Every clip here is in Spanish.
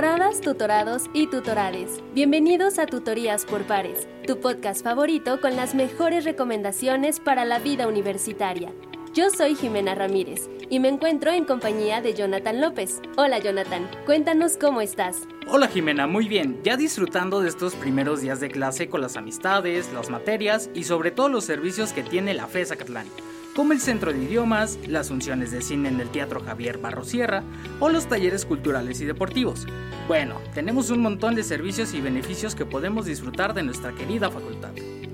Tutoradas, tutorados y tutorades. Bienvenidos a Tutorías por Pares, tu podcast favorito con las mejores recomendaciones para la vida universitaria. Yo soy Jimena Ramírez y me encuentro en compañía de Jonathan López. Hola Jonathan, cuéntanos cómo estás. Hola Jimena, muy bien, ya disfrutando de estos primeros días de clase con las amistades, las materias y sobre todo los servicios que tiene la FES Acatlán como el Centro de Idiomas, las funciones de cine en el Teatro Javier Barrosierra o los talleres culturales y deportivos. Bueno, tenemos un montón de servicios y beneficios que podemos disfrutar de nuestra querida facultad.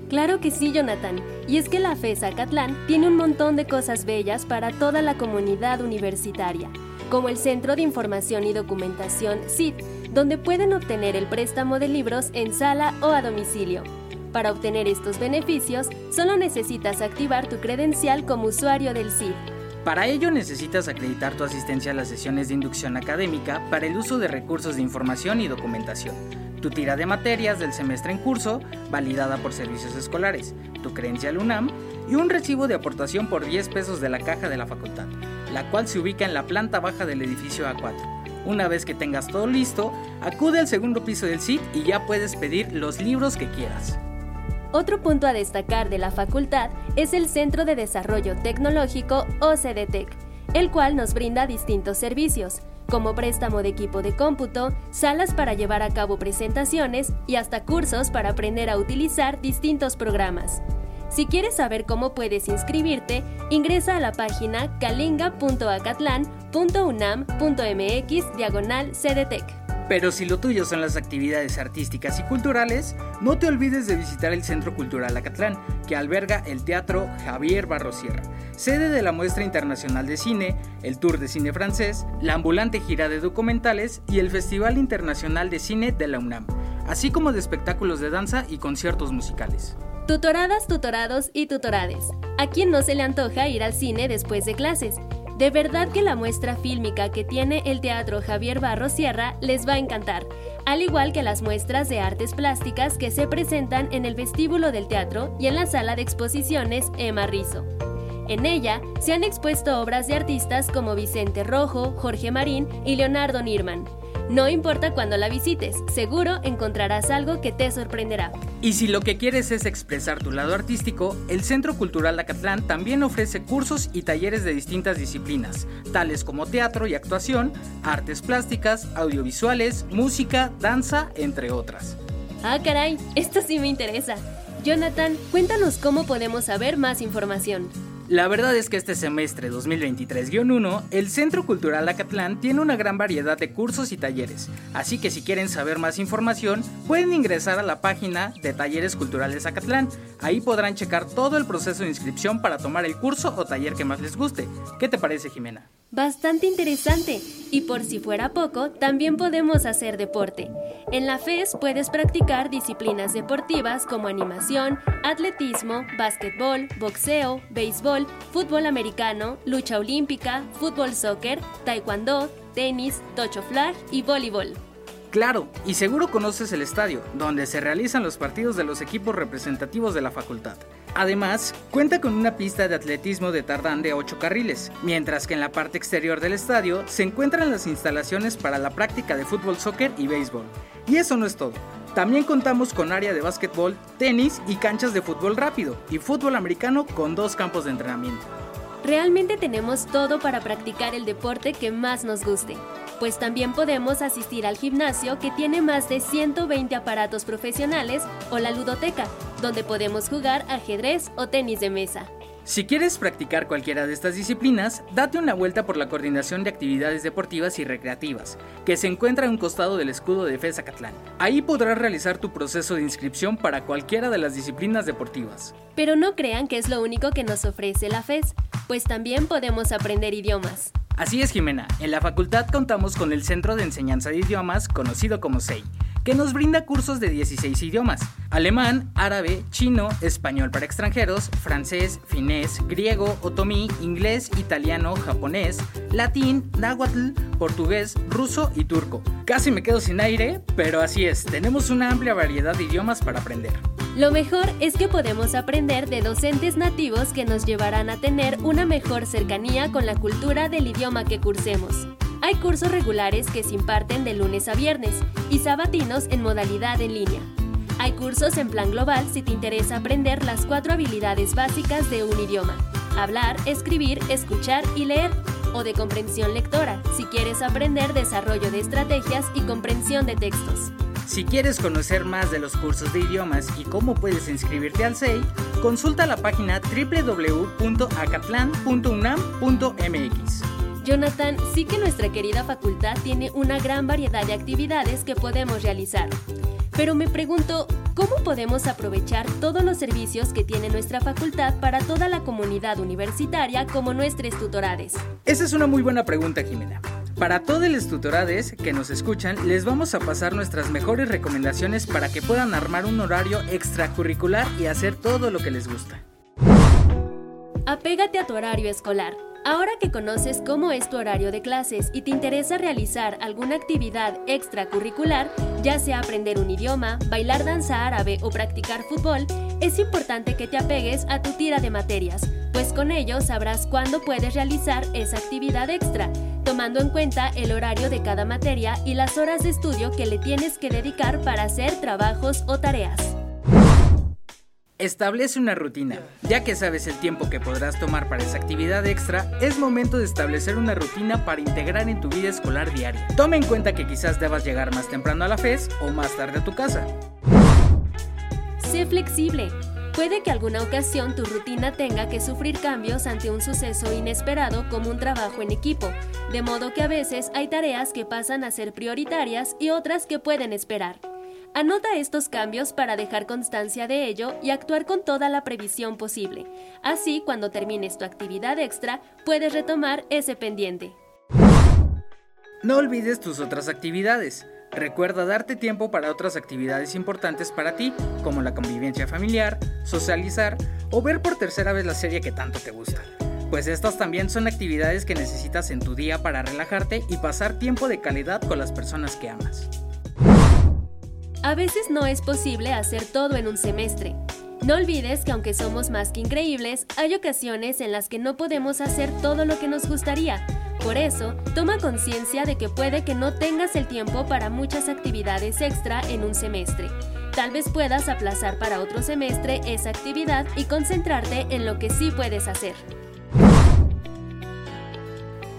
Claro que sí, Jonathan. Y es que la FESA Catlán tiene un montón de cosas bellas para toda la comunidad universitaria, como el Centro de Información y Documentación CID, donde pueden obtener el préstamo de libros en sala o a domicilio para obtener estos beneficios, solo necesitas activar tu credencial como usuario del CID. Para ello necesitas acreditar tu asistencia a las sesiones de inducción académica para el uso de recursos de información y documentación, tu tira de materias del semestre en curso, validada por servicios escolares, tu credencial UNAM y un recibo de aportación por 10 pesos de la caja de la facultad, la cual se ubica en la planta baja del edificio A4. Una vez que tengas todo listo, acude al segundo piso del CID y ya puedes pedir los libros que quieras. Otro punto a destacar de la facultad es el Centro de Desarrollo Tecnológico o CDTEC, el cual nos brinda distintos servicios, como préstamo de equipo de cómputo, salas para llevar a cabo presentaciones y hasta cursos para aprender a utilizar distintos programas. Si quieres saber cómo puedes inscribirte, ingresa a la página kalinga.acatlan.unam.mx diagonal. Pero si lo tuyo son las actividades artísticas y culturales, no te olvides de visitar el Centro Cultural Acatlán, que alberga el Teatro Javier Barrosierra, sede de la Muestra Internacional de Cine, el Tour de Cine Francés, la ambulante gira de documentales y el Festival Internacional de Cine de la UNAM, así como de espectáculos de danza y conciertos musicales. Tutoradas, tutorados y tutorades. ¿A quién no se le antoja ir al cine después de clases? De verdad que la muestra fílmica que tiene el Teatro Javier Barro Sierra les va a encantar, al igual que las muestras de artes plásticas que se presentan en el vestíbulo del teatro y en la sala de exposiciones Emma Rizo. En ella se han expuesto obras de artistas como Vicente Rojo, Jorge Marín y Leonardo Nirman. No importa cuándo la visites, seguro encontrarás algo que te sorprenderá. Y si lo que quieres es expresar tu lado artístico, el Centro Cultural Acatlán también ofrece cursos y talleres de distintas disciplinas, tales como teatro y actuación, artes plásticas, audiovisuales, música, danza, entre otras. Ah, caray, esto sí me interesa. Jonathan, cuéntanos cómo podemos saber más información. La verdad es que este semestre 2023-1, el Centro Cultural Acatlán tiene una gran variedad de cursos y talleres, así que si quieren saber más información, pueden ingresar a la página de Talleres Culturales Acatlán. Ahí podrán checar todo el proceso de inscripción para tomar el curso o taller que más les guste. ¿Qué te parece, Jimena? Bastante interesante. Y por si fuera poco, también podemos hacer deporte. En la FES puedes practicar disciplinas deportivas como animación, atletismo, básquetbol, boxeo, béisbol, fútbol americano, lucha olímpica, fútbol soccer, taekwondo, tenis, tocho flag y voleibol. Claro, y seguro conoces el estadio, donde se realizan los partidos de los equipos representativos de la facultad. Además, cuenta con una pista de atletismo de tardán de 8 carriles, mientras que en la parte exterior del estadio se encuentran las instalaciones para la práctica de fútbol, soccer y béisbol. Y eso no es todo. También contamos con área de básquetbol, tenis y canchas de fútbol rápido y fútbol americano con dos campos de entrenamiento. Realmente tenemos todo para practicar el deporte que más nos guste pues también podemos asistir al gimnasio que tiene más de 120 aparatos profesionales o la ludoteca, donde podemos jugar ajedrez o tenis de mesa. Si quieres practicar cualquiera de estas disciplinas, date una vuelta por la Coordinación de Actividades Deportivas y Recreativas, que se encuentra a un costado del escudo de FES Catlán. Ahí podrás realizar tu proceso de inscripción para cualquiera de las disciplinas deportivas. Pero no crean que es lo único que nos ofrece la FES, pues también podemos aprender idiomas. Así es, Jimena. En la facultad contamos con el Centro de Enseñanza de Idiomas, conocido como SEI que nos brinda cursos de 16 idiomas, alemán, árabe, chino, español para extranjeros, francés, finés, griego, otomí, inglés, italiano, japonés, latín, náhuatl, portugués, ruso y turco. Casi me quedo sin aire, pero así es, tenemos una amplia variedad de idiomas para aprender. Lo mejor es que podemos aprender de docentes nativos que nos llevarán a tener una mejor cercanía con la cultura del idioma que cursemos. Hay cursos regulares que se imparten de lunes a viernes y sabatinos en modalidad en línea. Hay cursos en plan global si te interesa aprender las cuatro habilidades básicas de un idioma. Hablar, escribir, escuchar y leer. O de comprensión lectora, si quieres aprender desarrollo de estrategias y comprensión de textos. Si quieres conocer más de los cursos de idiomas y cómo puedes inscribirte al SEI, consulta la página www.acatlan.unam.mx. Jonathan, sí que nuestra querida facultad tiene una gran variedad de actividades que podemos realizar. Pero me pregunto, ¿cómo podemos aprovechar todos los servicios que tiene nuestra facultad para toda la comunidad universitaria como nuestros tutorades? Esa es una muy buena pregunta, Jimena. Para todos los tutorades que nos escuchan, les vamos a pasar nuestras mejores recomendaciones para que puedan armar un horario extracurricular y hacer todo lo que les gusta. Apégate a tu horario escolar. Ahora que conoces cómo es tu horario de clases y te interesa realizar alguna actividad extracurricular, ya sea aprender un idioma, bailar danza árabe o practicar fútbol, es importante que te apegues a tu tira de materias, pues con ello sabrás cuándo puedes realizar esa actividad extra, tomando en cuenta el horario de cada materia y las horas de estudio que le tienes que dedicar para hacer trabajos o tareas. Establece una rutina. Ya que sabes el tiempo que podrás tomar para esa actividad extra, es momento de establecer una rutina para integrar en tu vida escolar diaria. Toma en cuenta que quizás debas llegar más temprano a la FES o más tarde a tu casa. Sé flexible. Puede que alguna ocasión tu rutina tenga que sufrir cambios ante un suceso inesperado como un trabajo en equipo, de modo que a veces hay tareas que pasan a ser prioritarias y otras que pueden esperar. Anota estos cambios para dejar constancia de ello y actuar con toda la previsión posible. Así, cuando termines tu actividad extra, puedes retomar ese pendiente. No olvides tus otras actividades. Recuerda darte tiempo para otras actividades importantes para ti, como la convivencia familiar, socializar o ver por tercera vez la serie que tanto te gusta. Pues estas también son actividades que necesitas en tu día para relajarte y pasar tiempo de calidad con las personas que amas. A veces no es posible hacer todo en un semestre. No olvides que aunque somos más que increíbles, hay ocasiones en las que no podemos hacer todo lo que nos gustaría. Por eso, toma conciencia de que puede que no tengas el tiempo para muchas actividades extra en un semestre. Tal vez puedas aplazar para otro semestre esa actividad y concentrarte en lo que sí puedes hacer.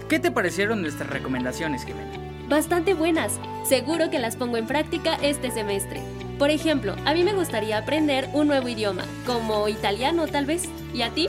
¿Qué te parecieron nuestras recomendaciones, Jimena? Bastante buenas. Seguro que las pongo en práctica este semestre. Por ejemplo, a mí me gustaría aprender un nuevo idioma, como italiano tal vez. ¿Y a ti?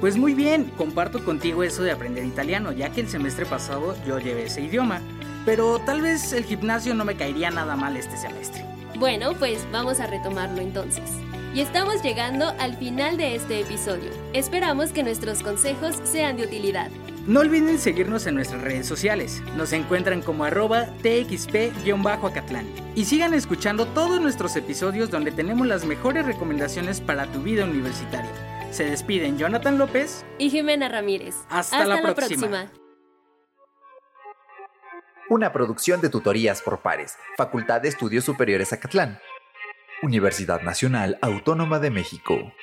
Pues muy bien, comparto contigo eso de aprender italiano, ya que el semestre pasado yo llevé ese idioma. Pero tal vez el gimnasio no me caería nada mal este semestre. Bueno, pues vamos a retomarlo entonces. Y estamos llegando al final de este episodio. Esperamos que nuestros consejos sean de utilidad. No olviden seguirnos en nuestras redes sociales. Nos encuentran como arroba txp-acatlán. Y sigan escuchando todos nuestros episodios donde tenemos las mejores recomendaciones para tu vida universitaria. Se despiden Jonathan López y Jimena Ramírez. Hasta, la, próxima. Una producción de tutorías por pares, Facultad de Estudios Superiores Acatlán. Universidad Nacional Autónoma de México.